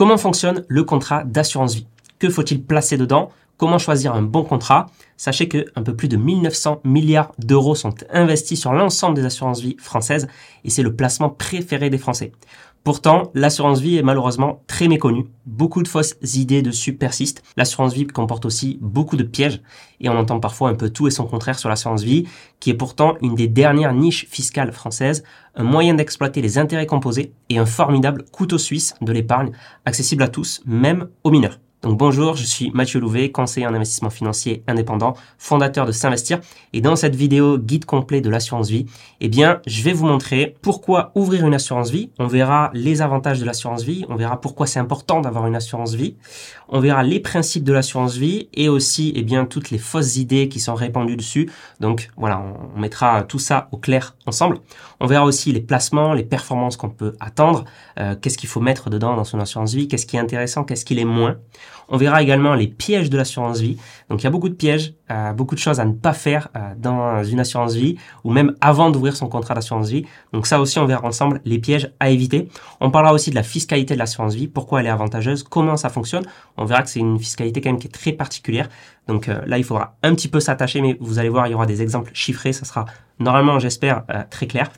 Comment fonctionne le contrat d'assurance vie? Que faut-il placer dedans? Comment choisir un bon contrat? Sachez que un peu plus de 1900 milliards d'euros sont investis sur l'ensemble des assurances vie françaises et c'est le placement préféré des Français. Pourtant, l'assurance vie est malheureusement très méconnue. Beaucoup de fausses idées dessus persistent. L'assurance vie comporte aussi beaucoup de pièges et on entend parfois un peu tout et son contraire sur l'assurance vie, qui est pourtant une des dernières niches fiscales françaises, un moyen d'exploiter les intérêts composés et un formidable couteau suisse de l'épargne accessible à tous, même aux mineurs. Donc bonjour, je suis Mathieu Louvet, conseiller en investissement financier indépendant, fondateur de S'investir. Et dans cette vidéo guide complet de l'assurance vie, eh bien, je vais vous montrer pourquoi ouvrir une assurance vie. On verra les avantages de l'assurance vie, on verra pourquoi c'est important d'avoir une assurance vie. On verra les principes de l'assurance vie et aussi, eh bien, toutes les fausses idées qui sont répandues dessus. Donc voilà, on mettra tout ça au clair ensemble. On verra aussi les placements, les performances qu'on peut attendre, euh, qu'est-ce qu'il faut mettre dedans dans son assurance vie, qu'est-ce qui est intéressant, qu'est-ce qui est moins? On verra également les pièges de l'assurance vie. Donc il y a beaucoup de pièges, euh, beaucoup de choses à ne pas faire euh, dans une assurance vie ou même avant d'ouvrir son contrat d'assurance vie. Donc ça aussi on verra ensemble les pièges à éviter. On parlera aussi de la fiscalité de l'assurance vie, pourquoi elle est avantageuse, comment ça fonctionne. On verra que c'est une fiscalité quand même qui est très particulière. Donc euh, là il faudra un petit peu s'attacher mais vous allez voir il y aura des exemples chiffrés, ça sera normalement j'espère très clair.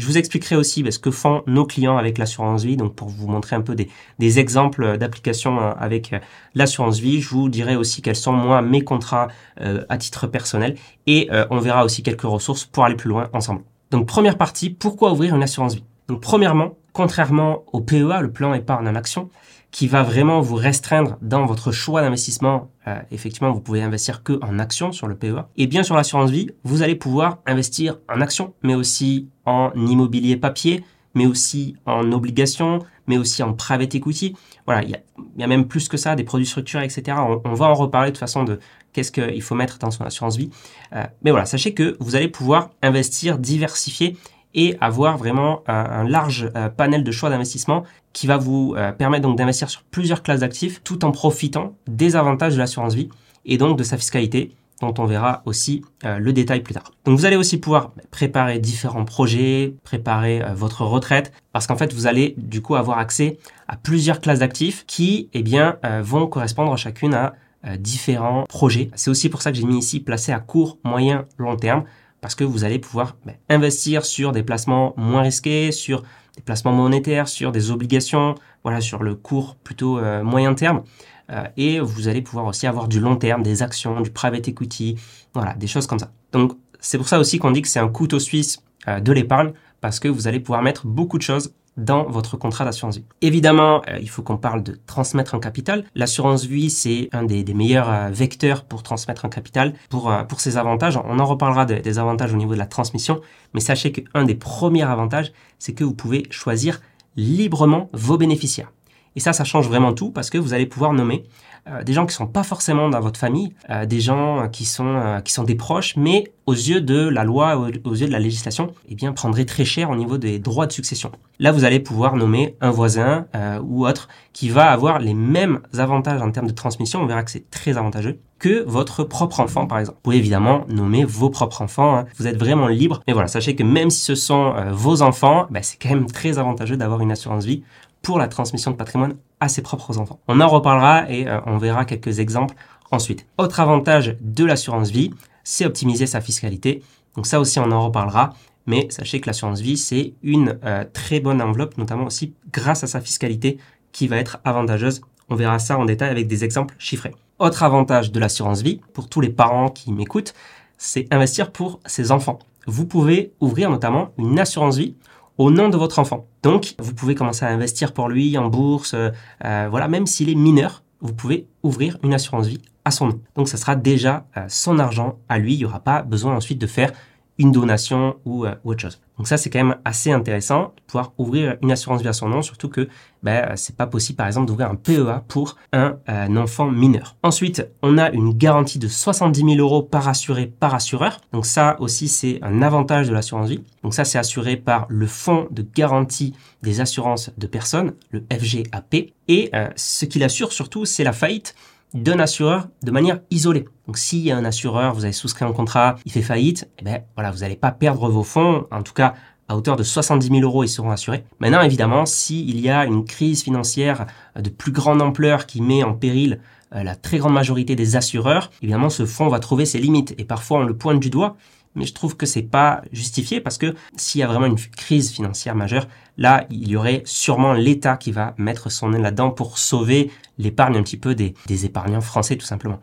Je vous expliquerai aussi bah, ce que font nos clients avec l'assurance vie, donc pour vous montrer un peu des, exemples d'applications euh, avec euh, l'assurance vie. Je vous dirai aussi quels sont moi mes contrats euh, à titre personnel et on verra aussi quelques ressources pour aller plus loin ensemble. Donc première partie, pourquoi ouvrir une assurance vie? Donc premièrement, contrairement au PEA, le plan épargne en action, qui va vraiment vous restreindre dans votre choix d'investissement. Euh, effectivement, vous pouvez investir que en actions sur le PEA. Et bien sur l'assurance vie, vous allez pouvoir investir en actions, mais aussi en immobilier papier, mais aussi en obligations, mais aussi en private equity. Voilà, il y a, même plus que ça, des produits structurés, etc. On, va en reparler de toute façon de qu'est-ce qu'il faut mettre dans son assurance vie. Euh, mais voilà, sachez que vous allez pouvoir investir, diversifier et avoir vraiment un, large euh, panel de choix d'investissement qui va vous euh, permettre donc d'investir sur plusieurs classes d'actifs tout en profitant des avantages de l'assurance vie et donc de sa fiscalité dont on verra aussi euh, le détail plus tard. Donc vous allez aussi pouvoir préparer différents projets, préparer votre retraite, parce qu'en fait vous allez du coup avoir accès à plusieurs classes d'actifs qui eh bien vont correspondre chacune à différents projets. C'est aussi pour ça que j'ai mis ici placé à court, moyen, long terme, parce que vous allez pouvoir ben, investir sur des placements moins risqués, sur des placements monétaires, sur des obligations, voilà, sur le court plutôt euh, moyen terme. Euh, et vous allez pouvoir aussi avoir du long terme, des actions, du private equity, voilà, des choses comme ça. Donc c'est pour ça aussi qu'on dit que c'est un couteau suisse euh, de l'épargne, parce que vous allez pouvoir mettre beaucoup de choses dans votre contrat d'assurance vie. Évidemment, euh, il faut qu'on parle de transmettre un capital. L'assurance vie, c'est un des, meilleurs euh, vecteurs pour transmettre un capital, pour, euh, pour ses avantages. On en reparlera des avantages au niveau de la transmission, mais sachez qu'un des premiers avantages, c'est que vous pouvez choisir librement vos bénéficiaires. Et ça, ça change vraiment tout parce que vous allez pouvoir nommer euh, des gens qui sont pas forcément dans votre famille, euh, des gens qui sont euh, qui sont des proches, mais aux yeux de la loi, aux, yeux de la législation, eh bien prendrait très cher au niveau des droits de succession. Là, vous allez pouvoir nommer un voisin ou autre qui va avoir les mêmes avantages en termes de transmission. On verra que c'est très avantageux que votre propre enfant, par exemple. Vous pouvez évidemment nommer vos propres enfants. Hein. Vous êtes vraiment libre. Mais voilà, sachez que même si ce sont vos enfants, ben, c'est quand même très avantageux d'avoir une assurance vie pour la transmission de patrimoine à ses propres enfants. On en reparlera et euh, on verra quelques exemples ensuite. Autre avantage de l'assurance vie, c'est optimiser sa fiscalité. Donc ça aussi, on en reparlera. Mais sachez que l'assurance vie, c'est une euh, très bonne enveloppe, notamment aussi grâce à sa fiscalité qui va être avantageuse. On verra ça en détail avec des exemples chiffrés. Autre avantage de l'assurance vie, pour tous les parents qui m'écoutent, c'est investir pour ses enfants. Vous pouvez ouvrir notamment une assurance vie au nom de votre enfant. Donc, vous pouvez commencer à investir pour lui en bourse, euh, euh, voilà, même s'il est mineur, vous pouvez ouvrir une assurance vie à son nom. Donc, ça sera déjà euh, son argent à lui. Il n'y aura pas besoin ensuite de faire une donation ou, autre chose. Donc ça, c'est quand même assez intéressant de pouvoir ouvrir une assurance vie à son nom, surtout que ben, c'est pas possible, par exemple, d'ouvrir un PEA pour un, un, enfant mineur. Ensuite, on a une garantie de 70 000 euros par assuré par assureur. Donc ça aussi, c'est un avantage de l'assurance vie. Donc ça, c'est assuré par le Fonds de garantie des assurances de personnes, le FGAP. Et euh, ce qu'il assure surtout, c'est la faillite d'un assureur de manière isolée. Donc s'il y a un assureur, vous avez souscrit un contrat, il fait faillite, eh ben voilà, vous n'allez pas perdre vos fonds, en tout cas à hauteur de 70 000 euros, ils seront assurés. Maintenant, évidemment, s'il y a une crise financière de plus grande ampleur qui met en péril euh, la très grande majorité des assureurs, évidemment, ce fonds va trouver ses limites. Et parfois, on le pointe du doigt, mais je trouve que c'est pas justifié parce que s'il y a vraiment une crise financière majeure, là, il y aurait sûrement l'État qui va mettre son nez là-dedans pour sauver l'épargne un petit peu des, épargnants français, tout simplement.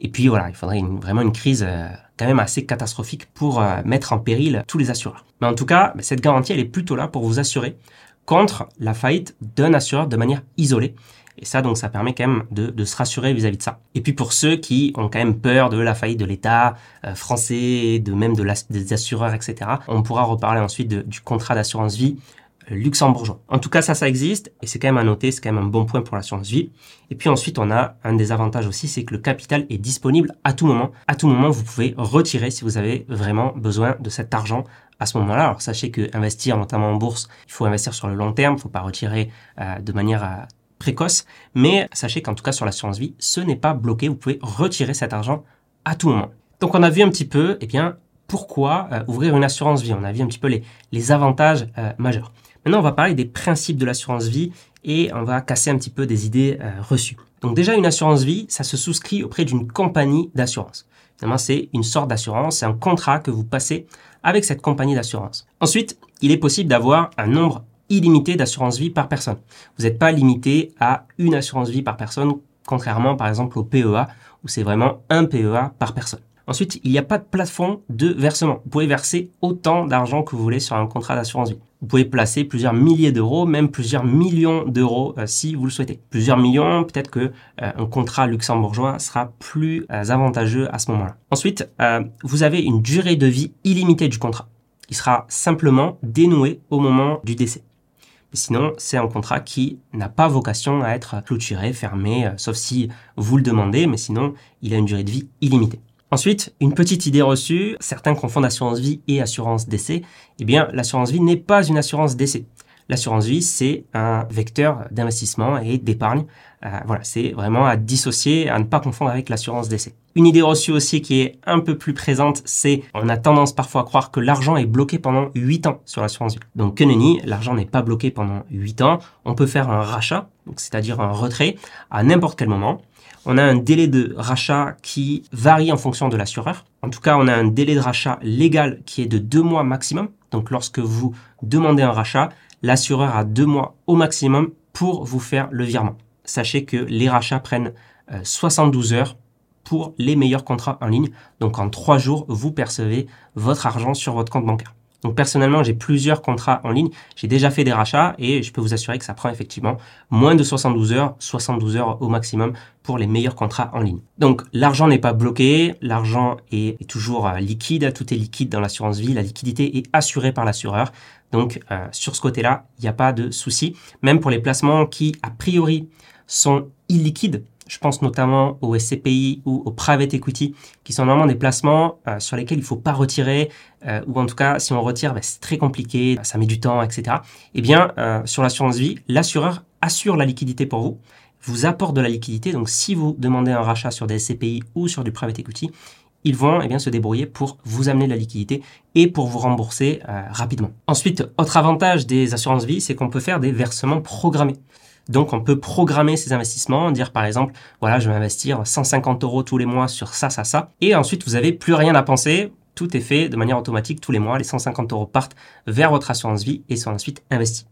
Et puis voilà, il faudrait vraiment une crise euh, quand même assez catastrophique pour euh, mettre en péril tous les assureurs. Mais en tout cas, bah, cette garantie, elle est plutôt là pour vous assurer contre la faillite d'un assureur de manière isolée. Et ça, donc, ça permet quand même de, se rassurer vis-à-vis de ça. Et puis pour ceux qui ont quand même peur de la faillite de l'État euh, français, de même de des assureurs, etc., on pourra reparler ensuite du contrat d'assurance vie euh, luxembourgeois. En tout cas, ça, ça existe et c'est quand même à noter, c'est quand même un bon point pour l'assurance vie. Et puis ensuite, on a un des avantages aussi, c'est que le capital est disponible à tout moment. À tout moment, vous pouvez retirer si vous avez vraiment besoin de cet argent à ce moment-là. Alors sachez que investir notamment en bourse, il faut investir sur le long terme, il ne faut pas retirer euh, de manière précoce, mais sachez qu'en tout cas sur l'assurance vie, ce n'est pas bloqué, vous pouvez retirer cet argent à tout moment. Donc on a vu un petit peu, eh bien, pourquoi euh, ouvrir une assurance vie. On a vu un petit peu les, avantages euh, majeurs. Maintenant, on va parler des principes de l'assurance vie et on va casser un petit peu des idées euh, reçues. Donc déjà, une assurance vie, ça se souscrit auprès d'une compagnie d'assurance. Finalement, c'est une sorte d'assurance, c'est un contrat que vous passez avec cette compagnie d'assurance. Ensuite, il est possible d'avoir un nombre illimité d'assurance vie par personne. Vous n'êtes pas limité à une assurance vie par personne, contrairement par exemple au PEA, où c'est vraiment un PEA par personne. Ensuite, il n'y a pas de plafond de versement. Vous pouvez verser autant d'argent que vous voulez sur un contrat d'assurance vie. Vous pouvez placer plusieurs milliers d'euros, même plusieurs millions d'euros euh, si vous le souhaitez. Plusieurs millions, peut-être que euh, un contrat luxembourgeois sera plus euh, avantageux à ce moment-là. Ensuite, vous avez une durée de vie illimitée du contrat. Il sera simplement dénoué au moment du décès. Sinon, c'est un contrat qui n'a pas vocation à être clôturé, fermé, euh, sauf si vous le demandez, mais sinon, il a une durée de vie illimitée. Ensuite, une petite idée reçue, certains confondent assurance vie et assurance décès. Eh bien, l'assurance vie n'est pas une assurance décès. L'assurance vie, c'est un vecteur d'investissement et d'épargne. Euh, voilà, c'est vraiment à dissocier, à ne pas confondre avec l'assurance décès. Une idée reçue aussi qui est un peu plus présente, c'est on a tendance parfois à croire que l'argent est bloqué pendant 8 ans sur l'assurance vie. Donc que nenni, l'argent n'est pas bloqué pendant 8 ans. On peut faire un rachat, c'est-à-dire un retrait, à n'importe quel moment. On a un délai de rachat qui varie en fonction de l'assureur. En tout cas, on a un délai de rachat légal qui est de 2 mois maximum. Donc lorsque vous demandez un rachat, l'assureur a deux mois au maximum pour vous faire le virement. Sachez que les rachats prennent 72 euh, heures pour les meilleurs contrats en ligne. Donc en trois jours, vous percevez votre argent sur votre compte bancaire. Donc personnellement, j'ai plusieurs contrats en ligne. J'ai déjà fait des rachats et je peux vous assurer que ça prend effectivement moins de 72 heures, 72 heures au maximum pour les meilleurs contrats en ligne. Donc l'argent n'est pas bloqué, l'argent est, toujours euh, liquide, tout est liquide dans l'assurance vie, la liquidité est assurée par l'assureur. Donc euh, sur ce côté-là, il n'y a pas de souci. Même pour les placements qui a priori sont illiquides, je pense notamment aux SCPI ou au private equity, qui sont normalement des placements euh, sur lesquels il ne faut pas retirer, euh, ou en tout cas, si on retire, ben, c'est très compliqué, ça met du temps, etc. Eh bien, euh, sur l'assurance vie, l'assureur assure la liquidité pour vous, vous apporte de la liquidité. Donc, si vous demandez un rachat sur des SCPI ou sur du private equity, ils vont eh bien, se débrouiller pour vous amener de la liquidité et pour vous rembourser rapidement. Ensuite, autre avantage des assurances vie, c'est qu'on peut faire des versements programmés. Donc, on peut programmer ses investissements, dire par exemple, voilà, je vais investir 150 euros tous les mois sur ça, ça, ça. Et ensuite, vous n'avez plus rien à penser. Tout est fait de manière automatique tous les mois. Les 150 euros partent vers votre assurance vie et sont ensuite investis.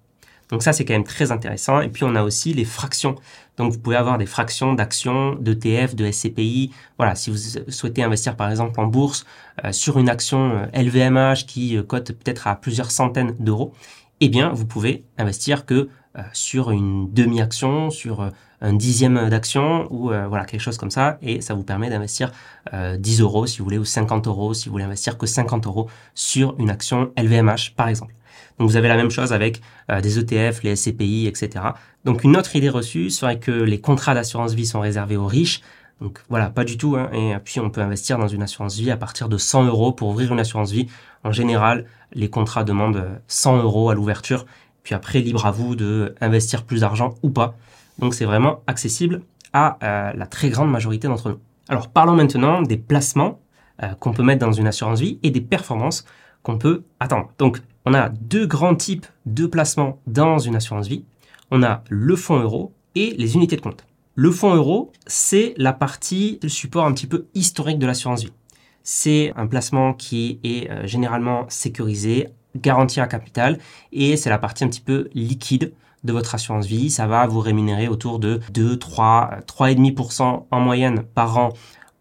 Donc ça, c'est quand même très intéressant. Et puis, on a aussi les fractions. Donc, vous pouvez avoir des fractions d'actions, d'ETF, de SCPI. Voilà, si vous souhaitez investir, par exemple, en bourse, euh, sur une action LVMH euh, qui euh, cote peut-être à plusieurs centaines d'euros, eh bien, vous pouvez investir que sur une demi-action, sur euh, un dixième d'action ou euh, voilà quelque chose comme ça et ça vous permet d'investir 10 euros si vous voulez ou 50 euros si vous voulez investir que 50 euros sur une action LVMH par exemple. Donc vous avez la même chose avec des ETF, les SCPI, etc. Donc une autre idée reçue serait que les contrats d'assurance vie sont réservés aux riches. Donc voilà, pas du tout. Hein. Et puis on peut investir dans une assurance vie à partir de 100 euros pour ouvrir une assurance vie. En général, les contrats demandent 100 euros à l'ouverture puis après, libre à vous de investir plus d'argent ou pas. Donc c'est vraiment accessible à euh, la très grande majorité d'entre nous. Alors parlons maintenant des placements euh, qu'on peut mettre dans une assurance vie et des performances qu'on peut attendre. Donc on a deux grands types de placements dans une assurance vie. On a le fonds euro et les unités de compte. Le fonds euro, c'est la partie, le support un petit peu historique de l'assurance vie. C'est un placement qui est euh, généralement sécurisé, garanti à capital, et c'est la partie un petit peu liquide de votre assurance vie. Ça va vous rémunérer autour de 2, 3, 3,5% en moyenne par an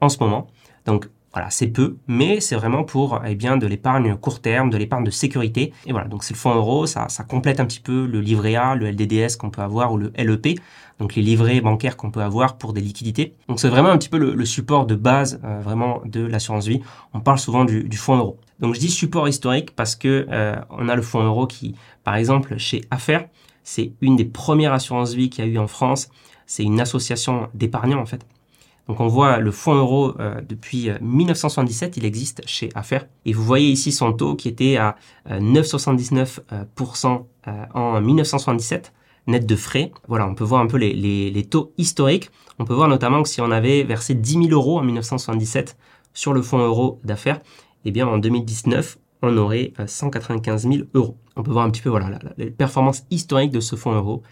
en ce moment. Donc voilà, c'est peu, mais c'est vraiment pour eh bien de l'épargne court terme, de l'épargne de sécurité. Et voilà, donc c'est le fonds euro, ça, complète un petit peu le livret A, le LDDS qu'on peut avoir ou le LEP, donc les livrets bancaires qu'on peut avoir pour des liquidités. Donc c'est vraiment un petit peu le, support de base euh, vraiment de l'assurance vie. On parle souvent du, fonds euro. Donc je dis support historique parce que euh, on a le fonds euro qui, par exemple, chez Affaires, c'est une des premières assurances vie qu'il y a eu en France. C'est une association d'épargnants en fait donc on voit le fonds euro euh, depuis 1977, euh, il existe chez Affaires. Et vous voyez ici son taux qui était à 9,79% euh, en 1977, net de frais. Voilà, on peut voir un peu les, les, taux historiques. On peut voir notamment que si on avait versé 10 000 euros en 1977 sur le fonds euro d'affaires, eh bien en 2019, on aurait 195 000 euros. On peut voir un petit peu voilà, les performances historiques de ce fonds euro.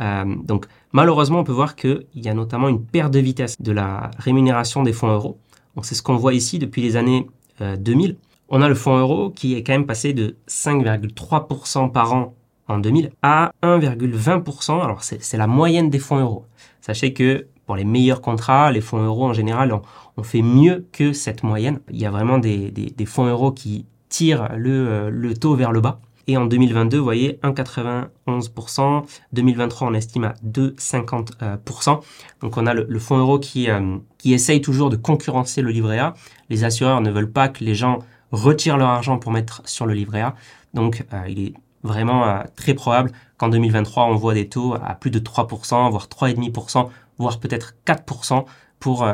Euh, donc malheureusement, on peut voir qu'il y a notamment une perte de vitesse de la rémunération des fonds euros. Donc c'est ce qu'on voit ici depuis les années 2000. Euh, on a le fonds euro qui est quand même passé de 5,3% par an en 2000 à 1,20%. Alors c'est la moyenne des fonds euros. Sachez que les meilleurs contrats, les fonds euros en général, on, fait mieux que cette moyenne. Il y a vraiment des, fonds euros qui tirent le, euh, le taux vers le bas. Et en 2022, vous voyez, 1,91%. 2023, on estime à 2,50%. Donc on a le, fonds euro qui, euh, qui essaye toujours de concurrencer le livret A. Les assureurs ne veulent pas que les gens retirent leur argent pour mettre sur le livret A. Donc euh, il est vraiment très probable qu'en 2023, on voit des taux à plus de 3%, voire 3,5%, voire peut-être 4% pour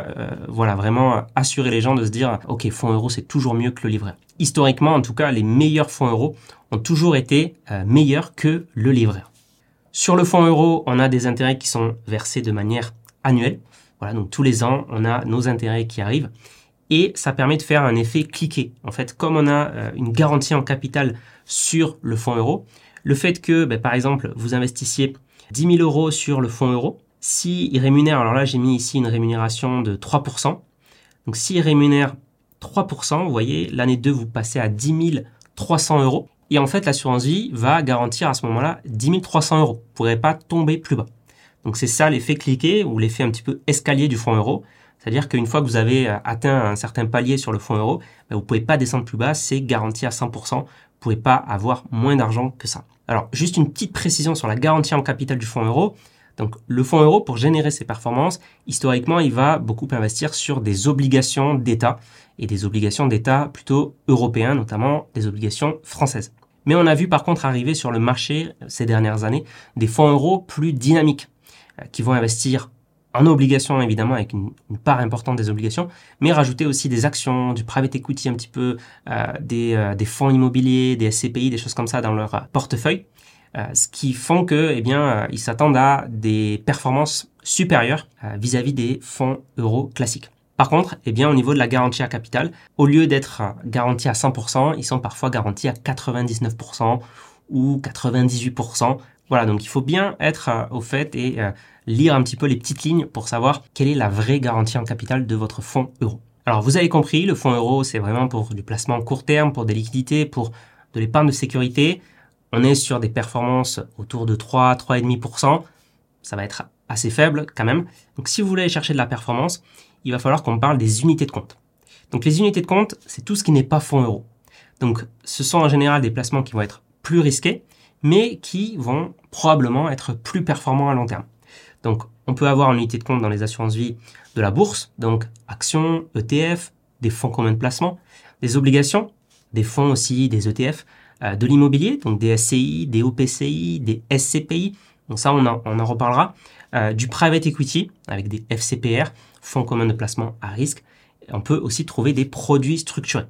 voilà vraiment assurer les gens de se dire ok fonds euro c'est toujours mieux que le livret. Historiquement en tout cas les meilleurs fonds euros ont toujours été euh, meilleurs que le livret. Sur le fonds euro, on a des intérêts qui sont versés de manière annuelle. Voilà, donc tous les ans, on a nos intérêts qui arrivent et ça permet de faire un effet cliqué. En fait, comme on a euh, une garantie en capital sur le fonds euro, le fait que, ben, par exemple, vous investissiez 10 000 euros sur le fonds euro, s'il rémunère, alors là j'ai mis ici une rémunération de 3%, donc s'il rémunère 3%, vous voyez, l'année 2, vous passez à 10 300 euros. Et en fait, l'assurance vie va garantir à ce moment-là 10 300 euros. Vous ne pourrez pas tomber plus bas. Donc c'est ça l'effet cliqué ou l'effet un petit peu escalier du fonds euro. C'est-à-dire qu'une fois que vous avez euh, atteint un certain palier sur le fonds euro, ben, vous ne pouvez pas descendre plus bas, c'est garanti à 100%. Vous ne pouvez pas avoir moins d'argent que ça. Alors, juste une petite précision sur la garantie en capital du fonds euro. Donc, le fonds euro, pour générer ses performances, historiquement, il va beaucoup investir sur des obligations d'État et des obligations d'État plutôt européens, notamment des obligations françaises. Mais on a vu par contre arriver sur le marché ces dernières années des fonds euros plus dynamiques euh, qui vont investir en obligations évidemment avec une, part importante des obligations, mais rajouter aussi des actions, du private equity un petit peu, euh, des, euh, des, fonds immobiliers, des SCPI, des choses comme ça dans leur portefeuille, ce qui font que eh bien ils s'attendent à des performances supérieures vis-à-vis -vis des fonds euros classiques. Par contre, eh bien, au niveau de la garantie à capital, au lieu d'être garantis à 100%, ils sont parfois garantis à 99% ou 98%. Voilà, donc il faut bien être euh, au fait et euh, lire un petit peu les petites lignes pour savoir quelle est la vraie garantie en capital de votre fonds euro. Alors vous avez compris, le fonds euro, c'est vraiment pour du placement court terme, pour des liquidités, pour de l'épargne de sécurité. On est sur des performances autour de 3, 3,5%. Ça va être assez faible quand même. Donc si vous voulez chercher de la performance, il va falloir qu'on parle des unités de compte. Donc les unités de compte, c'est tout ce qui n'est pas fonds euros. Donc ce sont en général des placements qui vont être plus risqués, mais qui vont probablement être plus performants à long terme. Donc on peut avoir une unité de compte dans les assurances vie de la bourse, donc actions, ETF, des fonds communs de placement, des obligations, des fonds aussi, des ETF, de l'immobilier, donc des SCI, des OPCI, des SCPI, donc ça on en, on en reparlera, euh, du private equity avec des FCPR, fonds communs de placement à risque. On peut aussi trouver des produits structurés.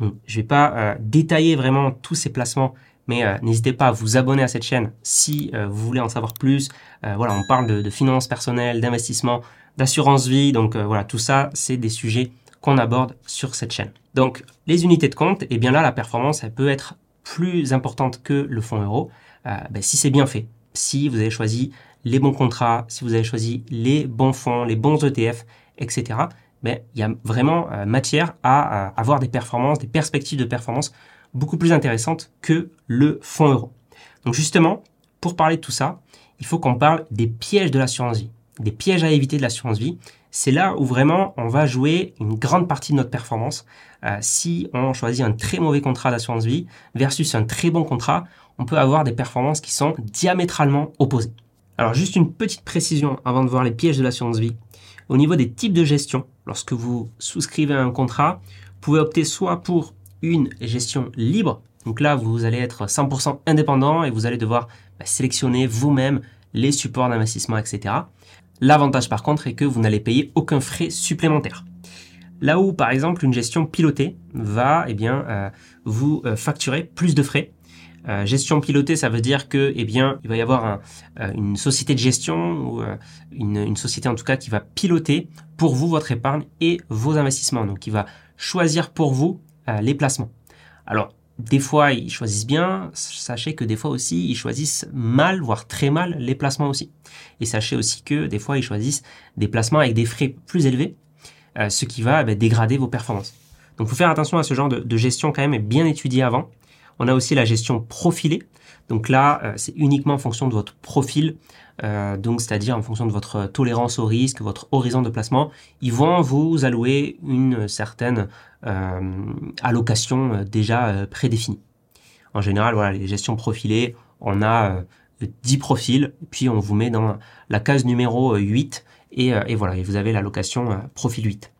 Donc, je ne vais pas euh, détailler vraiment tous ces placements, mais euh, n'hésitez pas à vous abonner à cette chaîne si euh, vous voulez en savoir plus. voilà, on parle de, de finances personnelles, d'investissement, d'assurance vie. Donc voilà, tout ça, c'est des sujets qu'on aborde sur cette chaîne. Donc les unités de compte, et eh bien là, la performance, elle peut être plus importante que le fonds euro ben, si c'est bien fait. Si vous avez choisi les bons contrats, si vous avez choisi les bons fonds, les bons ETF, etc., ben, il y a vraiment matière à avoir des performances, des perspectives de performance beaucoup plus intéressantes que le fonds euro. Donc justement, pour parler de tout ça, il faut qu'on parle des pièges de l'assurance vie, des pièges à éviter de l'assurance vie. C'est là où vraiment on va jouer une grande partie de notre performance. Euh, si on choisit un très mauvais contrat d'assurance vie versus un très bon contrat, on peut avoir des performances qui sont diamétralement opposées. Alors juste une petite précision avant de voir les pièges de l'assurance vie. Au niveau des types de gestion, lorsque vous souscrivez un contrat, vous pouvez opter soit pour une gestion libre, donc là, vous allez être 100% indépendant et vous allez devoir bah, sélectionner vous-même les supports d'investissement, etc. L'avantage par contre est que vous n'allez payer aucun frais supplémentaire. Là où par exemple une gestion pilotée va eh bien, euh, vous euh, facturer plus de frais. Euh, gestion pilotée, ça veut dire que eh bien, il va y avoir une société de gestion ou une, une, société en tout cas qui va piloter pour vous votre épargne et vos investissements. Donc, qui va choisir pour vous les placements. Alors, des fois, ils choisissent bien. Sachez que des fois aussi, ils choisissent mal, voire très mal, les placements aussi. Et sachez aussi que des fois, ils choisissent des placements avec des frais plus élevés, euh, ce qui va bah, dégrader vos performances. Donc, faut faire attention à ce genre de, gestion quand même et bien étudier avant. On a aussi la gestion profilée. Donc là, euh, c'est uniquement en fonction de votre profil, euh, donc c'est-à-dire en fonction de votre tolérance au risque, votre horizon de placement. Ils vont vous allouer une certaine euh, allocation déjà prédéfinie. En général, voilà, les gestions profilées, on a 10 profils, puis on vous met dans la case numéro 8, et, et voilà, et vous avez l'allocation profil 8.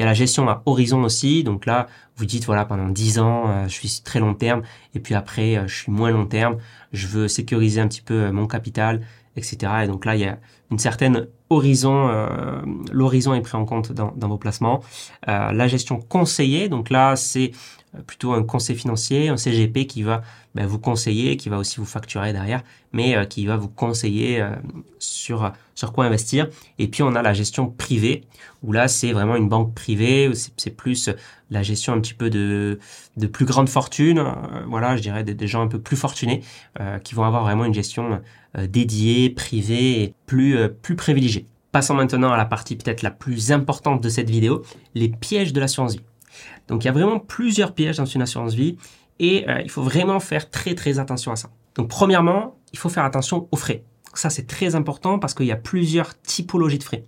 Il y a la gestion à horizon aussi, donc là, vous dites, voilà, pendant 10 ans, je suis très long terme, et puis après, je suis moins long terme, je veux sécuriser un petit peu mon capital, etc. Et donc là, il y a une certaine horizon, euh, l'horizon est pris en compte dans, vos placements. Euh, la gestion conseillée, donc là, c'est plutôt un conseil financier, un CGP qui va ben, vous conseiller, qui va aussi vous facturer derrière, mais euh, qui va vous conseiller sur sur quoi investir. Et puis on a la gestion privée, où là c'est vraiment une banque privée, c'est plus la gestion un petit peu de de plus grande fortune, voilà, je dirais des, gens un peu plus fortunés qui vont avoir vraiment une gestion dédiée, privée et plus plus privilégiée. Passons maintenant à la partie peut-être la plus importante de cette vidéo, les pièges de l'assurance vie. Donc il y a vraiment plusieurs pièges dans une assurance vie et euh, il faut vraiment faire très très attention à ça. Donc premièrement, il faut faire attention aux frais. Ça c'est très important parce qu'il y a plusieurs typologies de frais.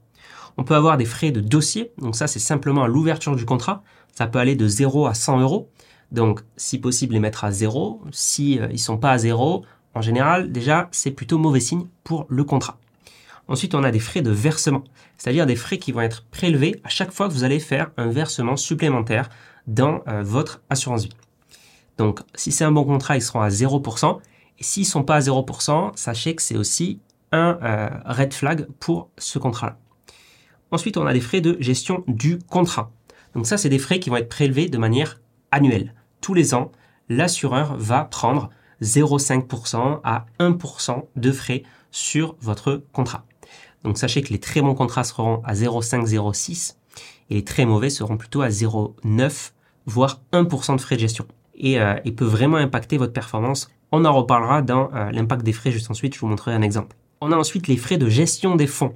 On peut avoir des frais de dossier, donc ça c'est simplement l'ouverture du contrat. Ça peut aller de 0 à 100 euros. Donc si possible les mettre à 0. Si euh, ils sont pas à 0, en général déjà c'est plutôt mauvais signe pour le contrat. Ensuite, on a des frais de versement, c'est-à-dire des frais qui vont être prélevés à chaque fois que vous allez faire un versement supplémentaire dans euh, votre assurance vie. Donc, si c'est un bon contrat, ils seront à 0%. Et s'ils ne sont pas à 0%, sachez que c'est aussi un euh, red flag pour ce contrat-là. Ensuite, on a des frais de gestion du contrat. Donc ça, c'est des frais qui vont être prélevés de manière annuelle. Tous les ans, l'assureur va prendre 0,5% à 1% de frais sur votre contrat. Donc sachez que les très bons contrats seront à 0,5, 0,6 et les très mauvais seront plutôt à 0,9 voire 1% de frais de gestion. Et euh, il peut vraiment impacter votre performance. On en reparlera dans euh, l'impact des frais juste ensuite, je vous montrerai un exemple. On a ensuite les frais de gestion des fonds.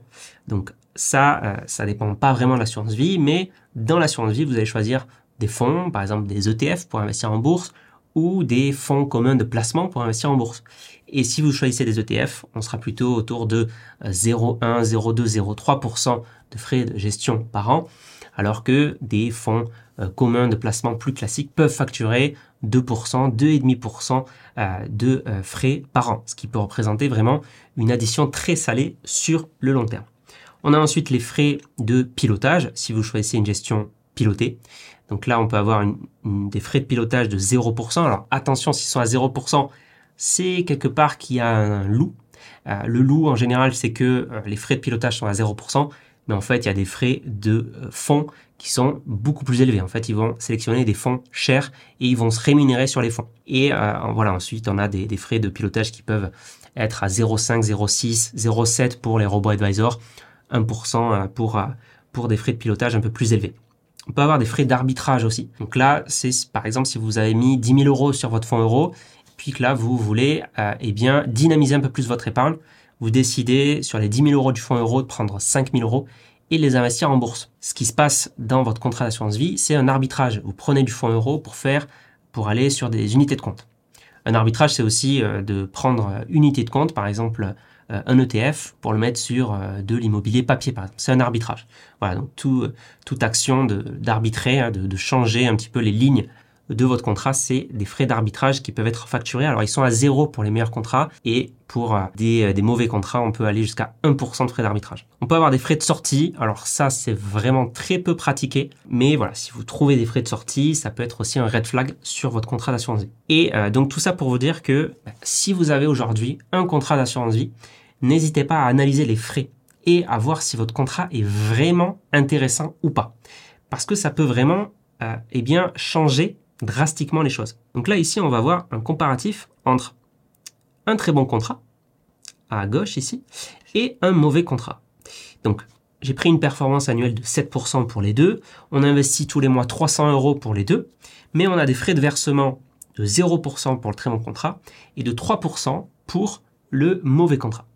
Donc ça, euh, ça dépend pas vraiment de l'assurance vie, mais dans l'assurance vie, vous allez choisir des fonds, par exemple des ETF pour investir en bourse ou des fonds communs de placement pour investir en bourse. Et si vous choisissez des ETF, on sera plutôt autour de 0,1, 0,2, 0,3% de frais de gestion par an, alors que des fonds euh, communs de placement plus classiques peuvent facturer 2%, 2,5% euh, de euh, frais par an, ce qui peut représenter vraiment une addition très salée sur le long terme. On a ensuite les frais de pilotage, si vous choisissez une gestion pilotée. Donc là, on peut avoir des frais de pilotage de 0%. Alors attention, s'ils sont à 0%, c'est quelque part qu'il y a un loup. Euh, le loup, en général, c'est que euh, les frais de pilotage sont à 0%, mais en fait, il y a des frais de euh, fonds qui sont beaucoup plus élevés. En fait, ils vont sélectionner des fonds chers et ils vont se rémunérer sur les fonds. Et voilà, ensuite, on a des, frais de pilotage qui peuvent être à 0,5, 0,6, 0,7 pour les robots advisors, 1% pour, pour des frais de pilotage un peu plus élevés. On peut avoir des frais d'arbitrage aussi. Donc là, c'est par exemple si vous avez mis 10 000 euros sur votre fonds euro, puis que là, vous voulez euh, eh bien, dynamiser un peu plus votre épargne, vous décidez sur les 10 000 euros du fonds euro de prendre 5 000 euros et les investir en bourse. Ce qui se passe dans votre contrat d'assurance vie, c'est un arbitrage. Vous prenez du fonds euro pour faire, pour aller sur des unités de compte. Un arbitrage, c'est aussi euh, de prendre une unité de compte, par exemple un ETF, pour le mettre sur euh, de l'immobilier papier, par exemple. C'est un arbitrage. Voilà, donc tout, toute action d'arbitrer, hein, de, de, changer un petit peu les lignes de votre contrat, c'est des frais d'arbitrage qui peuvent être facturés. Alors ils sont à zéro pour les meilleurs contrats et pour euh, des, euh, des mauvais contrats, on peut aller jusqu'à 1% de frais d'arbitrage. On peut avoir des frais de sortie. Alors ça, c'est vraiment très peu pratiqué. Mais voilà, si vous trouvez des frais de sortie, ça peut être aussi un red flag sur votre contrat d'assurance vie. Et euh, donc tout ça pour vous dire que bah, si vous avez aujourd'hui un contrat d'assurance vie, n'hésitez pas à analyser les frais et à voir si votre contrat est vraiment intéressant ou pas. Parce que ça peut vraiment eh bien, changer drastiquement les choses. Donc là, ici, on va voir un comparatif entre un très bon contrat, à gauche ici, et un mauvais contrat. Donc, j'ai pris une performance annuelle de 7% pour les deux, on investit tous les mois 300 euros pour les deux, mais on a des frais de versement de 0% pour le très bon contrat et de 3% pour le mauvais contrat.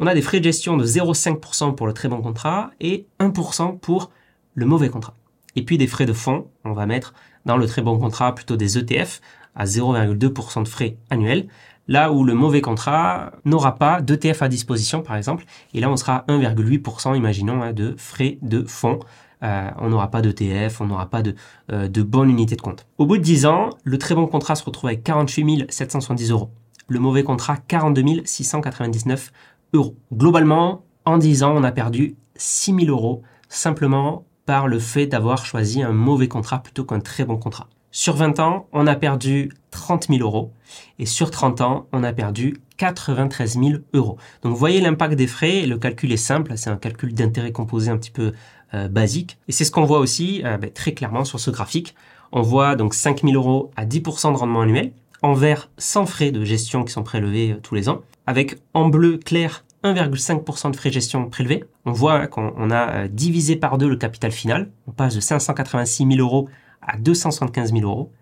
On a des frais de gestion de 0,5% pour le très bon contrat et 1% pour le mauvais contrat. Et puis des frais de fonds, on va mettre dans le très bon contrat plutôt des ETF à 0,2% de frais annuels, là où le mauvais contrat n'aura pas d'ETF à disposition par exemple, et là on sera à 1,8% imaginons hein, de frais de fonds. Euh, on n'aura pas d'ETF, on n'aura pas de, euh, de bonne unité de compte. Au bout de 10 ans, le très bon contrat se retrouve avec 48 770 euros. Le mauvais contrat, 42 699 euros. Globalement, en 10 ans, on a perdu 6 000 euros simplement par le fait d'avoir choisi un mauvais contrat plutôt qu'un très bon contrat. Sur 20 ans, on a perdu 30 000 euros et sur 30 ans, on a perdu 93 000 euros. Donc vous voyez l'impact des frais, le calcul est simple, c'est un calcul d'intérêt composé un petit peu euh, basique. Et c'est ce qu'on voit aussi euh, ben, très clairement sur ce graphique. On voit donc 5 000 euros à 10% de rendement annuel, en vert sans frais de gestion qui sont prélevés euh, tous les ans, avec en bleu clair 1,5% de frais de gestion prélevés. On voit qu'on a euh, divisé par deux le capital final. On passe de 586 000 euros à 275 000 euros.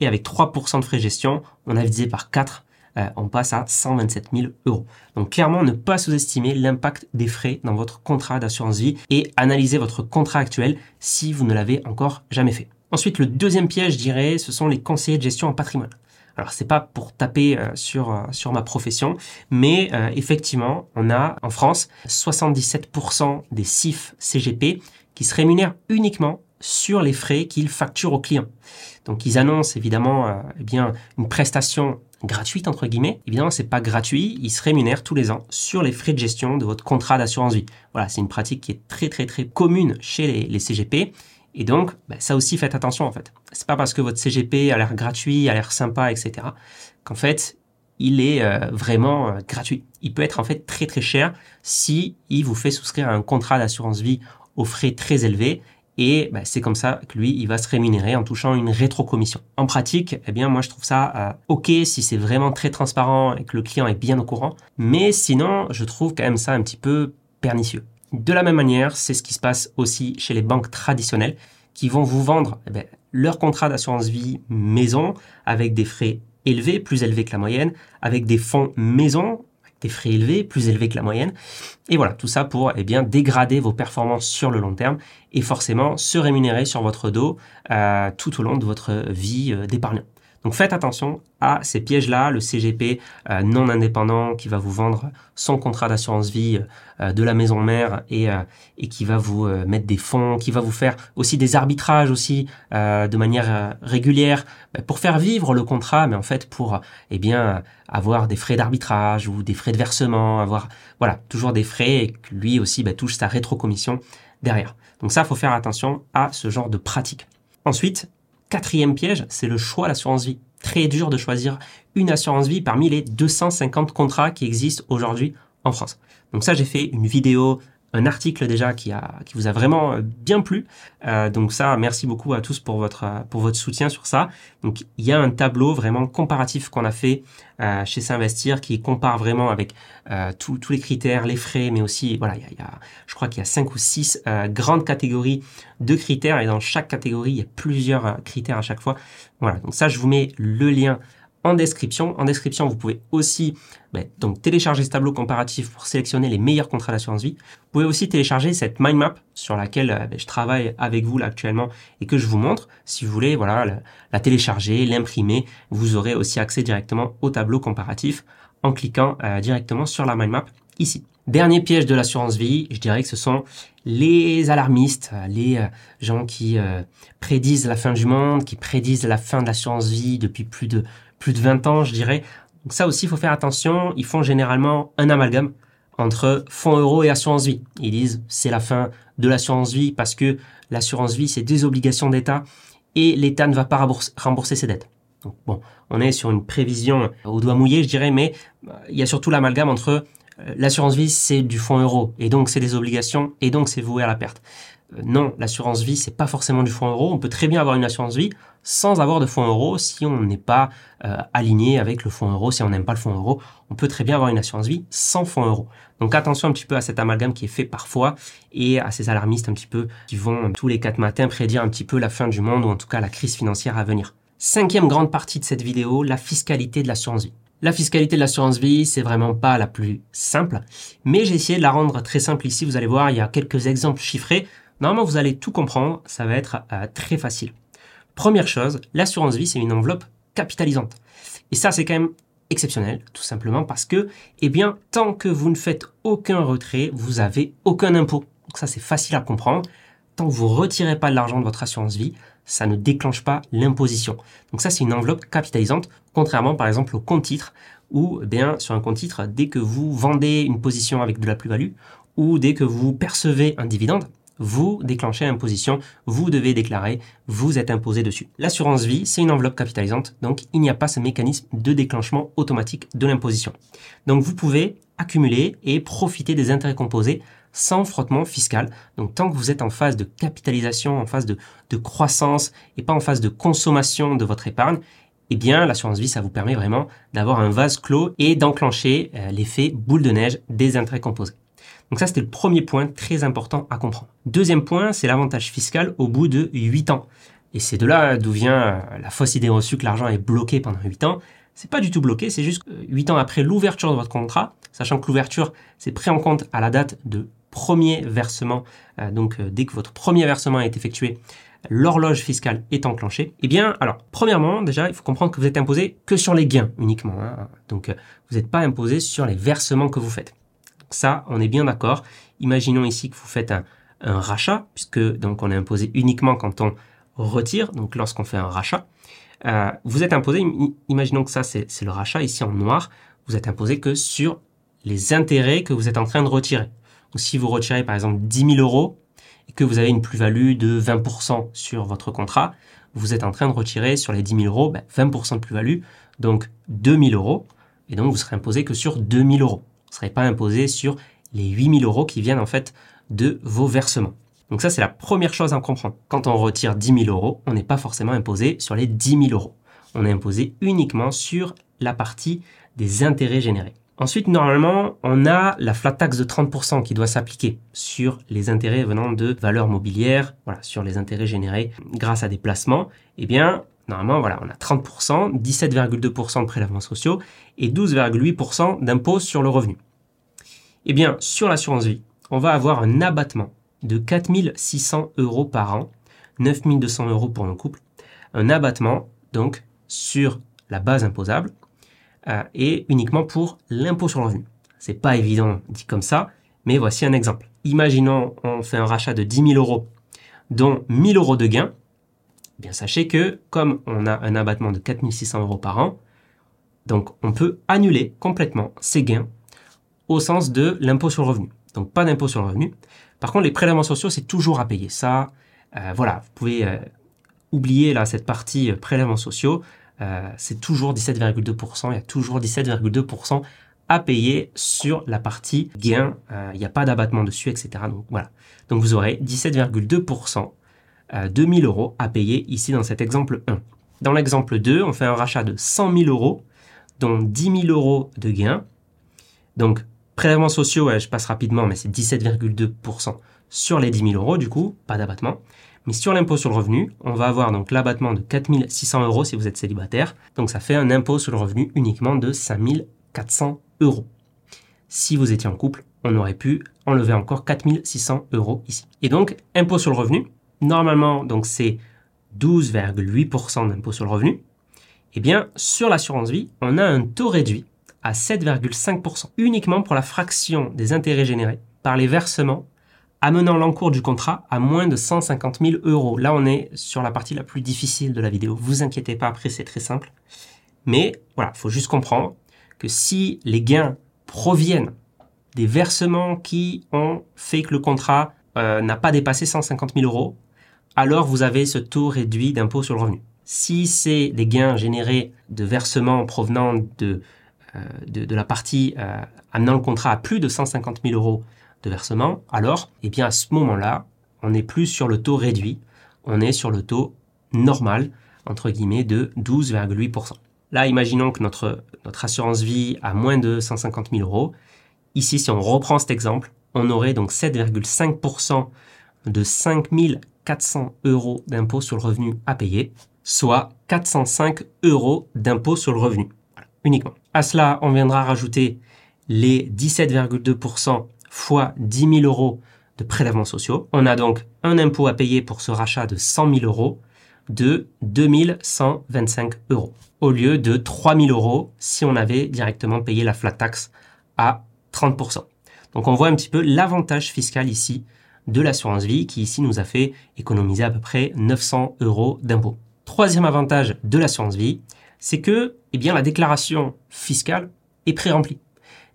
Et avec 3% de frais de gestion, on a divisé par 4. Euh, on passe à 127 000 euros. Donc clairement, ne pas sous-estimer l'impact des frais dans votre contrat d'assurance vie et analyser votre contrat actuel si vous ne l'avez encore jamais fait. Ensuite, le deuxième piège, je dirais, ce sont les conseillers de gestion en patrimoine. Alors c'est pas pour taper euh, sur euh, sur ma profession, mais euh, effectivement, on a en France 77% des CIF CGP qui se rémunèrent uniquement sur les frais qu'ils facturent aux clients. Donc ils annoncent évidemment eh bien une prestation gratuite entre guillemets. Évidemment, c'est pas gratuit, ils se rémunèrent tous les ans sur les frais de gestion de votre contrat d'assurance vie. Voilà, c'est une pratique qui est très très très commune chez les, les CGP et donc, bah, ça aussi, faites attention en fait. C'est pas parce que votre CGP a l'air gratuit, a l'air sympa, etc. qu'en fait, il est euh, vraiment euh, gratuit. Il peut être en fait très très cher si il vous fait souscrire à un contrat d'assurance vie aux frais très élevés. Et bah, c'est comme ça que lui, il va se rémunérer en touchant une rétrocommission. En pratique, eh bien moi je trouve ça euh, ok si c'est vraiment très transparent et que le client est bien au courant. Mais sinon, je trouve quand même ça un petit peu pernicieux. De la même manière, c'est ce qui se passe aussi chez les banques traditionnelles qui vont vous vendre eh ben, leur contrat d'assurance vie maison avec des frais élevés, plus élevés que la moyenne, avec des fonds maison, des frais élevés, plus élevés que la moyenne. Et voilà, tout ça pour eh bien dégrader vos performances sur le long terme et forcément se rémunérer sur votre dos euh, tout au long de votre vie euh, d'épargnant. Donc faites attention à ces pièges-là, le CGP euh, non indépendant qui va vous vendre son contrat d'assurance vie euh, de la maison mère et, euh, qui va vous mettre des fonds, qui va vous faire aussi des arbitrages aussi de manière régulière pour faire vivre le contrat, mais en fait pour eh avoir des frais d'arbitrage ou des frais de versement, avoir voilà toujours des frais et lui aussi bah, touche sa rétrocommission derrière. Donc ça, faut faire attention à ce genre de pratique. Ensuite, Quatrième piège, c'est le choix l'assurance vie. Très dur de choisir une assurance vie parmi les 250 contrats qui existent aujourd'hui en France. Donc ça, j'ai fait une vidéo un article déjà qui, a, qui vous a vraiment euh, bien plu. Euh, donc ça, merci beaucoup à tous pour votre, pour votre soutien sur ça. Donc il y a un tableau vraiment comparatif qu'on a fait euh, chez S'investir qui compare vraiment avec euh, tous les critères, les frais, mais aussi, voilà, il y a, je crois qu'il y a cinq ou six euh, grandes catégories de critères et dans chaque catégorie, il y a plusieurs critères à chaque fois. Voilà, donc ça, je vous mets le lien en description. En description, vous pouvez aussi ben, donc télécharger ce tableau comparatif pour sélectionner les meilleurs contrats d'assurance vie. Vous pouvez aussi télécharger cette mind map sur laquelle euh, ben, je travaille avec vous actuellement et que je vous montre. Si vous voulez, voilà, la, télécharger, l'imprimer, vous aurez aussi accès directement au tableau comparatif en cliquant euh, directement sur la mind map ici. Dernier piège de l'assurance vie, je dirais que ce sont les alarmistes, les euh, gens qui prédisent la fin du monde, qui prédisent la fin de l'assurance vie depuis plus de plus de 20 ans, je dirais. Donc ça aussi, il faut faire attention. Ils font généralement un amalgame entre fonds euros et assurance vie. Ils disent c'est la fin de l'assurance vie parce que l'assurance vie, c'est des obligations d'État et l'État ne va pas rembourser ses dettes. Donc bon, on est sur une prévision au doigt mouillé, je dirais, mais euh, il y a surtout l'amalgame entre euh, l'assurance vie, c'est du fonds euro et donc c'est des obligations et donc c'est voué à la perte. Euh, non, l'assurance vie, c'est pas forcément du fonds euro. On peut très bien avoir une assurance vie sans avoir de fonds euro si on n'est pas euh, aligné avec le fonds euro, si on n'aime pas le fonds euro. On peut très bien avoir une assurance vie sans fonds euro. Donc attention un petit peu à cet amalgame qui est fait parfois et à ces alarmistes un petit peu qui vont tous les quatre matins prédire un petit peu la fin du monde ou en tout cas la crise financière à venir. Cinquième grande partie de cette vidéo, la fiscalité de l'assurance vie. La fiscalité de l'assurance vie, c'est vraiment pas la plus simple, mais j'ai essayé de la rendre très simple ici. Vous allez voir, il y a quelques exemples chiffrés Normalement, vous allez tout comprendre, ça va être euh, très facile. Première chose, l'assurance vie, c'est une enveloppe capitalisante. Et ça, c'est quand même exceptionnel, tout simplement parce que, eh bien, tant que vous ne faites aucun retrait, vous avez aucun impôt. Donc ça, c'est facile à comprendre. Tant que vous retirez pas de l'argent de votre assurance vie, ça ne déclenche pas l'imposition. Donc ça, c'est une enveloppe capitalisante, contrairement par exemple au compte titre, où eh bien sur un compte titre, dès que vous vendez une position avec de la plus-value, ou dès que vous percevez un dividende, vous déclenchez l'imposition, vous devez déclarer, vous êtes imposé dessus. L'assurance vie, c'est une enveloppe capitalisante, donc il n'y a pas ce mécanisme de déclenchement automatique de l'imposition. Donc vous pouvez accumuler et profiter des intérêts composés sans frottement fiscal. Donc tant que vous êtes en phase de capitalisation, en phase de, croissance et pas en phase de consommation de votre épargne, eh bien l'assurance vie, ça vous permet vraiment d'avoir un vase clos et d'enclencher euh, l'effet boule de neige des intérêts composés. Donc ça, c'était le premier point très important à comprendre. Deuxième point, c'est l'avantage fiscal au bout de 8 ans. Et c'est de là d'où vient euh, la fausse idée reçue que l'argent est bloqué pendant 8 ans. C'est pas du tout bloqué, c'est juste 8 ans après l'ouverture de votre contrat, sachant que l'ouverture, c'est pris en compte à la date de premier versement. Euh, donc euh, dès que votre premier versement est effectué, l'horloge fiscale est enclenchée. Eh bien, alors, premièrement, déjà, il faut comprendre que vous êtes imposé que sur les gains uniquement. Hein. Donc, vous n'êtes pas imposé sur les versements que vous faites. Ça, on est bien d'accord. Imaginons ici que vous faites un, rachat, puisque donc on est imposé uniquement quand on retire, donc lorsqu'on fait un rachat. Euh, vous êtes imposé, imaginons que ça c'est le rachat ici en noir, vous êtes imposé que sur les intérêts que vous êtes en train de retirer. Si vous retirez par exemple 10 000 euros et que vous avez une plus-value de 20% sur votre contrat, vous êtes en train de retirer sur les 10 000 euros 20% ben, de plus-value, donc 2 000 euros, et donc vous serez imposé que sur 2 000 euros ne serez pas imposé sur les 8000 euros qui viennent en fait de vos versements. Donc ça, c'est la première chose à comprendre. Quand on retire 10 000 euros, on n'est pas forcément imposé sur les 10 000 euros. On est imposé uniquement sur la partie des intérêts générés. Ensuite, normalement, on a la flat tax de 30% qui doit s'appliquer sur les intérêts venant de valeurs mobilières, voilà, sur les intérêts générés grâce à des placements. Eh bien, Normalement, voilà, on a 30%, 17,2% de prélèvements sociaux et 12,8% d'impôts sur le revenu. Eh bien, sur l'assurance vie, on va avoir un abattement de 4600 euros par an, 9200 euros pour un couple, un abattement donc sur la base imposable euh, et uniquement pour l'impôt sur le revenu. C'est pas évident dit comme ça, mais voici un exemple. Imaginons on fait un rachat de 10 000 euros, dont 1000 euros de gains, eh bien sachez que comme on a un abattement de 4600 euros par an, donc on peut annuler complètement ces gains au sens de l'impôt sur le revenu. Donc pas d'impôt sur le revenu. Par contre, les prélèvements sociaux, c'est toujours à payer. Ça, euh, voilà, vous pouvez euh, oublier là cette partie prélèvements sociaux. C'est toujours 17,2%. Il y a toujours 17,2% à payer sur la partie gain. Euh, il n'y a pas d'abattement dessus, etc. Donc voilà. Donc vous aurez 17,2% de 1000 euros à payer ici dans cet exemple 1. Dans l'exemple 2, on fait un rachat de 100 000 euros, dont 10 000 euros de gain. Donc prélèvements sociaux, je passe rapidement, mais c'est 17,2% sur les 10 000 euros du coup, pas d'abattement. Mais sur l'impôt sur le revenu, on va avoir donc l'abattement de 4 600 euros si vous êtes célibataire. Donc ça fait un impôt sur le revenu uniquement de 5 400 euros. Si vous étiez en couple, on aurait pu enlever encore 4 600 euros ici. Et donc, impôt sur le revenu, normalement, donc c'est 12,8% d'impôt sur le revenu. Eh bien, sur l'assurance vie, on a un taux réduit à 7,5% uniquement pour la fraction des intérêts générés par les versements amenant l'encours du contrat à moins de 150 000 euros. Là, on est sur la partie la plus difficile de la vidéo. Vous inquiétez pas, après, c'est très simple. Mais voilà, il faut juste comprendre que si les gains proviennent des versements qui ont fait que le contrat euh, n'a pas dépassé 150 000 euros, alors vous avez ce taux réduit d'impôt sur le revenu. Si c'est des gains générés de versements provenant de, euh, la partie euh, amenant le contrat à plus de 150 000 euros versement, alors, eh bien, à ce moment-là, on n'est plus sur le taux réduit, on est sur le taux normal, entre guillemets, de 12,8%. Là, imaginons que notre, notre assurance vie a moins de 150 000 euros. Ici, si on reprend cet exemple, on aurait donc 7,5% de 5 400 euros d'impôt sur le revenu à payer, soit 405 euros d'impôt sur le revenu, uniquement. À cela, on viendra rajouter les 17,2% fois 10 000 euros de prélèvements sociaux. On a donc un impôt à payer pour ce rachat de 100 000 euros de 2125 euros au lieu de 3000 euros si on avait directement payé la flat tax à 30%. Donc on voit un petit peu l'avantage fiscal ici de l'assurance vie qui ici nous a fait économiser à peu près 900 euros d'impôt. Troisième avantage de l'assurance vie, c'est que eh bien, la déclaration fiscale est pré-remplie.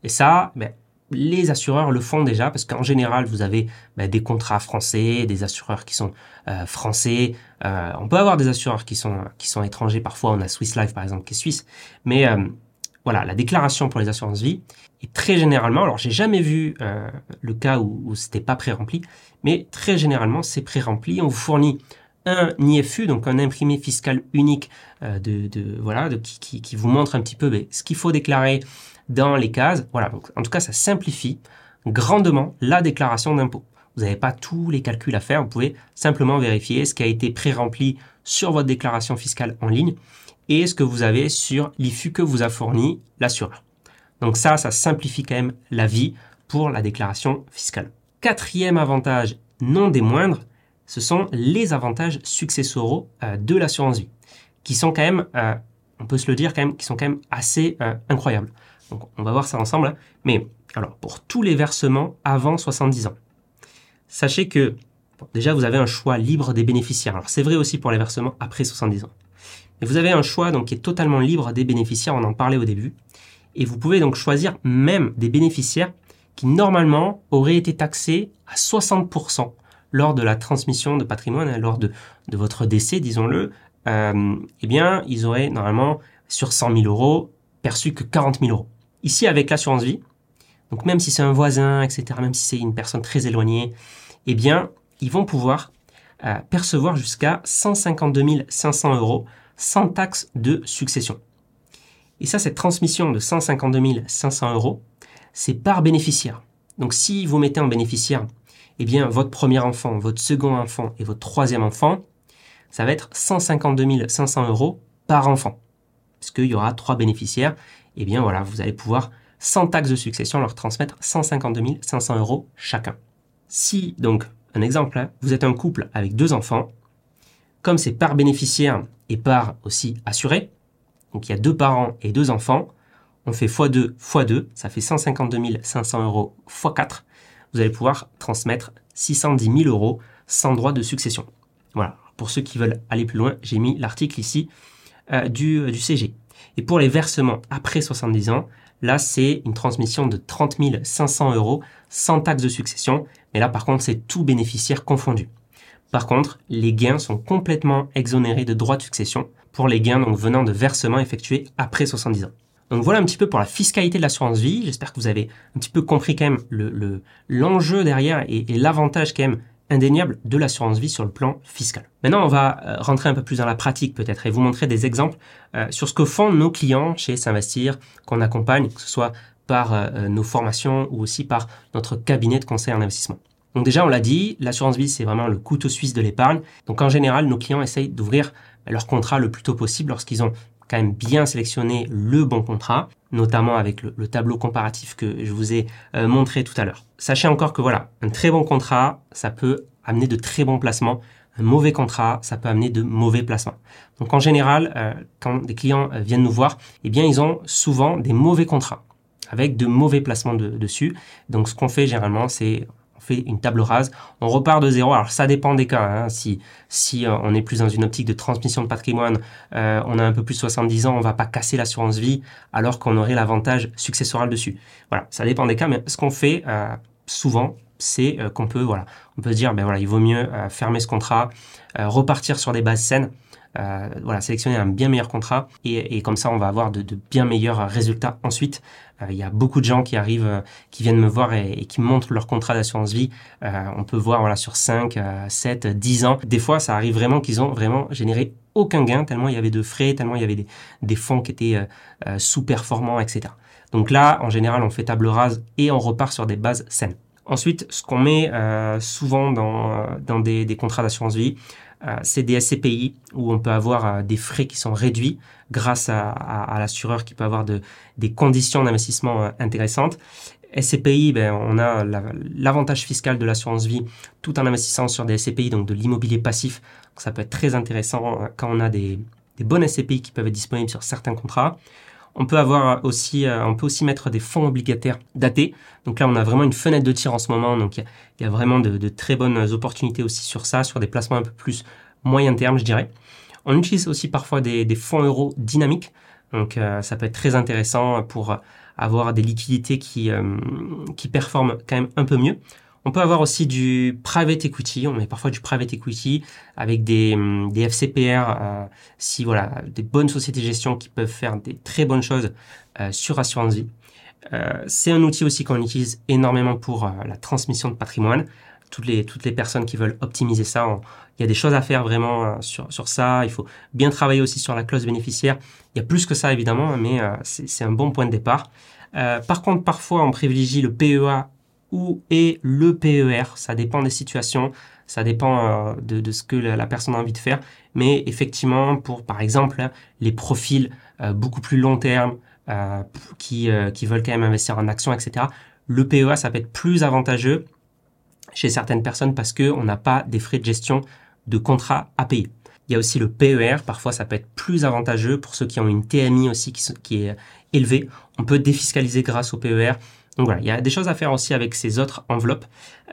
Et ça, ben, les assureurs le font déjà parce qu'en général, vous avez ben, des contrats français, des assureurs qui sont euh, français. Euh, on peut avoir des assureurs qui sont qui sont étrangers. Parfois, on a Swiss Life par exemple qui est suisse. Mais euh, voilà, la déclaration pour les assurances vie est très généralement. Alors, j'ai jamais vu le cas où, où c'était pas pré-rempli, mais très généralement, c'est pré-rempli. On vous fournit un IFU, donc un imprimé fiscal unique de, de voilà de, qui, qui, qui, vous montre un petit peu ben, ce qu'il faut déclarer dans les cases. Voilà, donc en tout cas, ça simplifie grandement la déclaration d'impôt. Vous n'avez pas tous les calculs à faire, vous pouvez simplement vérifier ce qui a été pré-rempli sur votre déclaration fiscale en ligne et ce que vous avez sur l'IFU que vous a fourni l'assureur. Donc ça, ça simplifie quand même la vie pour la déclaration fiscale. Quatrième avantage, non des moindres, ce sont les avantages successoraux euh, de l'assurance vie, qui sont quand même, euh, on peut se le dire quand même, qui sont quand même assez euh, incroyables. On va voir ça ensemble. Hein. Mais alors pour tous les versements avant 70 ans, sachez que déjà vous avez un choix libre des bénéficiaires. Alors c'est vrai aussi pour les versements après 70 ans. Mais vous avez un choix donc qui est totalement libre des bénéficiaires, on en parlait au début. Et vous pouvez donc choisir même des bénéficiaires qui normalement auraient été taxés à 60% lors de la transmission de patrimoine, hein, lors de, votre décès, disons-le. Euh, eh bien, ils auraient normalement sur 100 000 euros perçu que 40 000 euros. Ici, avec l'assurance vie, donc même si c'est un voisin, etc., même si c'est une personne très éloignée, eh bien, ils vont pouvoir euh, percevoir jusqu'à 152 500 euros sans taxe de succession. Et ça, cette transmission de 152 500 euros, c'est par bénéficiaire. Donc si vous mettez en bénéficiaire, eh bien, votre premier enfant, votre second enfant et votre troisième enfant, ça va être 152 500 euros par enfant. Parce qu'il y aura trois bénéficiaires eh bien voilà, vous allez pouvoir, sans taxe de succession, leur transmettre 152 500 euros chacun. Si, donc, un exemple, hein, vous êtes un couple avec deux enfants, comme c'est par bénéficiaire et par aussi assuré, donc il y a deux parents et deux enfants, on fait x2 x2, ça fait 152 500 euros x4, vous allez pouvoir transmettre 610 000 euros sans droit de succession. Voilà, pour ceux qui veulent aller plus loin, j'ai mis l'article ici euh, du, du CG. Et pour les versements après 70 ans, là, c'est une transmission de 30 500 euros sans taxe de succession. Mais là, par contre, c'est tout bénéficiaire confondu. Par contre, les gains sont complètement exonérés de droits de succession pour les gains donc venant de versements effectués après 70 ans. Donc voilà un petit peu pour la fiscalité de l'assurance vie. J'espère que vous avez un petit peu compris quand même le, l'enjeu derrière et, l'avantage quand même indéniable de l'assurance vie sur le plan fiscal. Maintenant, on va euh, rentrer un peu plus dans la pratique peut-être et vous montrer des exemples euh, sur ce que font nos clients chez S'investir, qu'on accompagne, que ce soit par euh, nos formations ou aussi par notre cabinet de conseil en investissement. Donc déjà, on l'a dit, l'assurance vie, c'est vraiment le couteau suisse de l'épargne. Donc en général, nos clients essayent d'ouvrir leur contrat le plus tôt possible lorsqu'ils ont bien sélectionné le bon contrat, notamment avec le, tableau comparatif que je vous ai euh, montré tout à l'heure. Sachez encore que voilà, un très bon contrat, ça peut amener de très bons placements. Un mauvais contrat, ça peut amener de mauvais placements. Donc en général, euh, quand des clients euh, viennent nous voir, eh bien ils ont souvent des mauvais contrats avec de mauvais placements dessus. Donc ce qu'on fait généralement, c'est fait une table rase, on repart de zéro. Alors ça dépend des cas. Hein. Si si euh, on est plus dans une optique de transmission de patrimoine, euh, on a un peu plus de 70 ans, on va pas casser l'assurance vie alors qu'on aurait l'avantage successoral dessus. Voilà, ça dépend des cas. Mais ce qu'on fait euh, souvent, c'est qu'on peut voilà, on peut se dire ben voilà, il vaut mieux fermer ce contrat, repartir sur des bases saines. Euh, voilà, sélectionner un bien meilleur contrat et, et comme ça on va avoir de, de bien meilleurs résultats ensuite. Euh, il y a beaucoup de gens qui arrivent, euh, qui viennent me voir et, et qui montrent leur contrat d'assurance vie. on peut voir voilà sur 5, 7, 10 ans. Des fois, ça arrive vraiment qu'ils ont vraiment généré aucun gain tellement il y avait de frais, tellement il y avait des, des fonds qui étaient sous-performants, etc. Donc là, en général, on fait table rase et on repart sur des bases saines. Ensuite, ce qu'on met euh, souvent dans, dans des, des contrats d'assurance vie, euh, c'est des SCPI où on peut avoir euh, des frais qui sont réduits grâce à, l'assureur qui peut avoir des conditions d'investissement euh, intéressantes. SCPI, ben, on a l'avantage fiscal de l'assurance vie tout en investissant sur des SCPI, donc de l'immobilier passif. ça peut être très intéressant quand on a des, des bonnes SCPI qui peuvent être disponibles sur certains contrats. On peut avoir aussi, euh, on peut aussi mettre des fonds obligataires datés. Donc là, on a vraiment une fenêtre de tir en ce moment. Donc il y, a vraiment de, très bonnes opportunités aussi sur ça, sur des placements un peu plus moyen terme, je dirais. On utilise aussi parfois des, fonds euros dynamiques. Donc euh, ça peut être très intéressant pour avoir des liquidités qui, euh, qui performent quand même un peu mieux. On peut avoir aussi du private equity, on met parfois du private equity avec des, hum, des FCPR, euh, si voilà, des bonnes sociétés de gestion qui peuvent faire des très bonnes choses euh, sur assurance vie. Euh, c'est un outil aussi qu'on utilise énormément pour la transmission de patrimoine. Toutes les, toutes les personnes qui veulent optimiser ça, il y a des choses à faire vraiment sur, sur ça. Il faut bien travailler aussi sur la clause bénéficiaire. Il y a plus que ça évidemment, mais c'est un bon point de départ. par contre, parfois, on privilégie le PEA ou est le PER. Ça dépend des situations, ça dépend euh, de, ce que la, personne a envie de faire. Mais effectivement, pour par exemple les profils euh, beaucoup plus long terme euh, qui, veulent quand même investir en actions, etc., le PEA, ça peut être plus avantageux chez certaines personnes parce qu'on n'a pas des frais de gestion de contrat à payer. Il y a aussi le PER, parfois ça peut être plus avantageux pour ceux qui ont une TMI aussi qui est élevée. On peut défiscaliser grâce au PER. Donc voilà, il y a des choses à faire aussi avec ces autres enveloppes.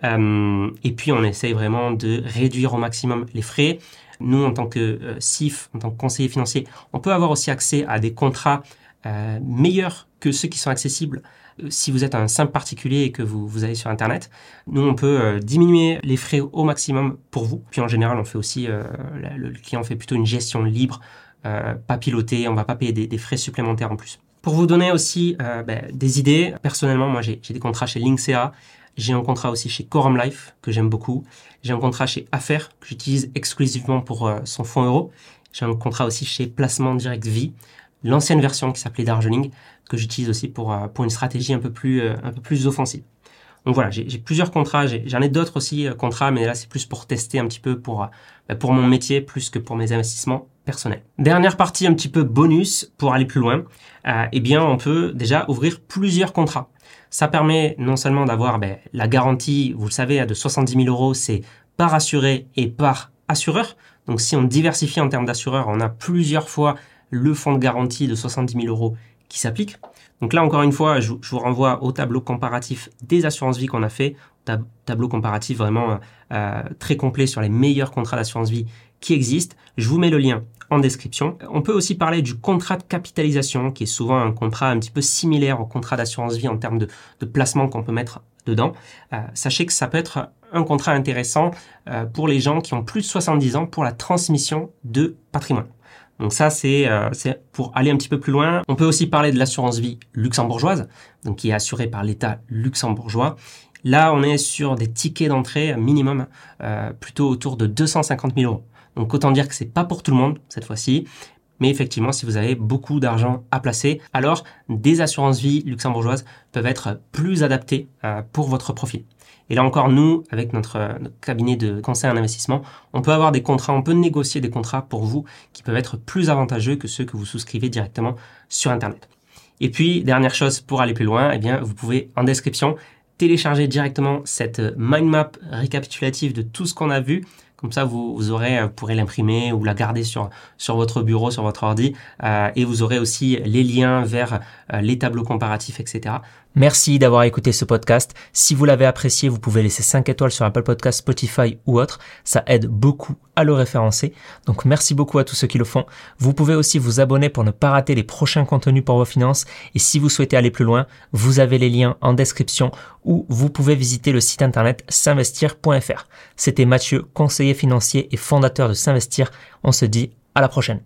Euh, et puis on essaye vraiment de réduire au maximum les frais. Nous, en tant que euh, CIF, en tant que conseiller financier, on peut avoir aussi accès à des contrats euh, meilleurs que ceux qui sont accessibles si vous êtes un simple particulier et que vous, vous allez sur Internet. Nous, on peut diminuer les frais au maximum pour vous. Puis en général, on fait aussi, le client fait plutôt une gestion libre, pas pilotée, on va pas payer des frais supplémentaires en plus. Pour vous donner aussi euh, ben, des idées, personnellement, moi j'ai des contrats chez Linksea, j'ai un contrat aussi chez Quorum Life que j'aime beaucoup, j'ai un contrat chez Affaires que j'utilise exclusivement pour euh, son fonds euro, j'ai un contrat aussi chez Placement Direct Vie, l'ancienne version qui s'appelait Darjeeling que j'utilise aussi pour, euh, pour une stratégie un peu plus, un peu plus offensive. Donc voilà, j'ai plusieurs contrats, j'en ai, d'autres aussi contrats, mais là c'est plus pour tester un petit peu pour, ben, pour mon métier plus que pour mes investissements Dernière partie un petit peu bonus pour aller plus loin euh, eh bien, on peut déjà ouvrir plusieurs contrats. Ça permet non seulement d'avoir ben, la garantie, vous le savez, de 70 000 euros, c'est par assuré et par assureur. Donc, si on diversifie en termes d'assureur, on a plusieurs fois le fonds de garantie de 70 000 euros qui s'applique. Donc là, encore une fois, je, vous renvoie au tableau comparatif des assurances vie qu'on a fait, tableau comparatif vraiment euh, très complet sur les meilleurs contrats d'assurance vie qui existent. Je vous mets le lien en description. On peut aussi parler du contrat de capitalisation, qui est souvent un contrat un petit peu similaire au contrat d'assurance vie en termes de, placement qu'on peut mettre dedans. Euh, sachez que ça peut être un contrat intéressant euh, pour les gens qui ont plus de 70 ans pour la transmission de patrimoine. Donc ça, c'est euh, c'est pour aller un petit peu plus loin. On peut aussi parler de l'assurance vie luxembourgeoise, donc qui est assurée par l'État luxembourgeois. Là, on est sur des tickets d'entrée minimum, plutôt autour de 250 000 euros. Donc autant dire que c'est pas pour tout le monde cette fois-ci. Mais effectivement, si vous avez beaucoup d'argent à placer, alors des assurances vie luxembourgeoises peuvent être plus adaptées euh, pour votre profil. Et là encore, nous, avec notre, notre, cabinet de conseil en investissement, on peut avoir des contrats, on peut négocier des contrats pour vous qui peuvent être plus avantageux que ceux que vous souscrivez directement sur Internet. Et puis, dernière chose pour aller plus loin, eh bien, vous pouvez en description télécharger directement cette mind map récapitulative de tout ce qu'on a vu comme ça, vous, vous aurez, vous pourrez l'imprimer ou la garder sur, sur votre bureau, sur votre ordi. Euh, et vous aurez aussi les liens vers euh, les tableaux comparatifs, etc. Merci d'avoir écouté ce podcast. Si vous l'avez apprécié, vous pouvez laisser 5 étoiles sur Apple Podcast, Spotify ou autre. Ça aide beaucoup à le référencer. Donc merci beaucoup à tous ceux qui le font. Vous pouvez aussi vous abonner pour ne pas rater les prochains contenus pour vos finances. Et si vous souhaitez aller plus loin, vous avez les liens en description ou vous pouvez visiter le site internet s'investir.fr. C'était Mathieu, conseiller financier et fondateur de S'investir. On se dit à la prochaine.